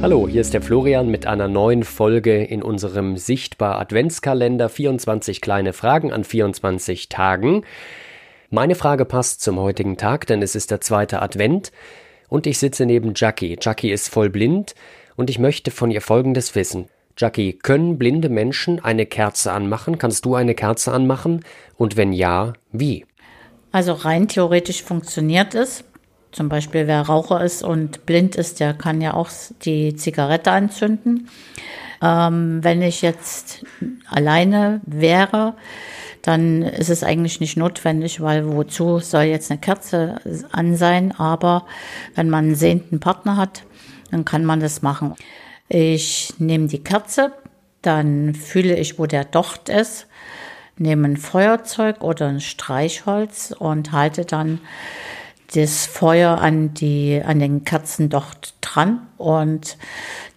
Hallo, hier ist der Florian mit einer neuen Folge in unserem Sichtbar Adventskalender 24 kleine Fragen an 24 Tagen. Meine Frage passt zum heutigen Tag, denn es ist der zweite Advent und ich sitze neben Jackie. Jackie ist voll blind und ich möchte von ihr Folgendes wissen. Jackie, können blinde Menschen eine Kerze anmachen? Kannst du eine Kerze anmachen? Und wenn ja, wie? Also rein theoretisch funktioniert es. Zum Beispiel wer Raucher ist und blind ist, der kann ja auch die Zigarette anzünden. Ähm, wenn ich jetzt alleine wäre, dann ist es eigentlich nicht notwendig, weil wozu soll jetzt eine Kerze an sein? Aber wenn man einen sehenden Partner hat, dann kann man das machen. Ich nehme die Kerze, dann fühle ich, wo der Docht ist, nehme ein Feuerzeug oder ein Streichholz und halte dann das Feuer an, die, an den Kerzendocht dran und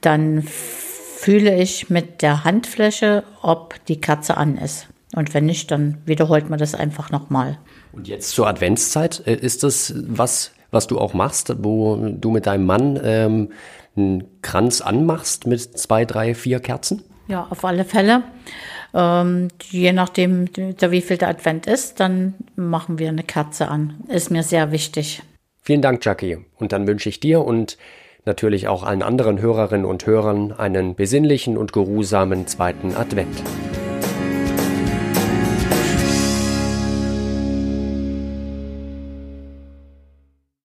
dann fühle ich mit der Handfläche, ob die Kerze an ist. Und wenn nicht, dann wiederholt man das einfach nochmal. Und jetzt zur Adventszeit, äh, ist das was, was du auch machst, wo du mit deinem Mann ähm, einen Kranz anmachst mit zwei, drei, vier Kerzen? Ja, auf alle Fälle. Ähm, je nachdem, wie viel der Advent ist, dann machen wir eine Kerze an. Ist mir sehr wichtig. Vielen Dank, Jackie. Und dann wünsche ich dir und natürlich auch allen anderen Hörerinnen und Hörern einen besinnlichen und geruhsamen zweiten Advent.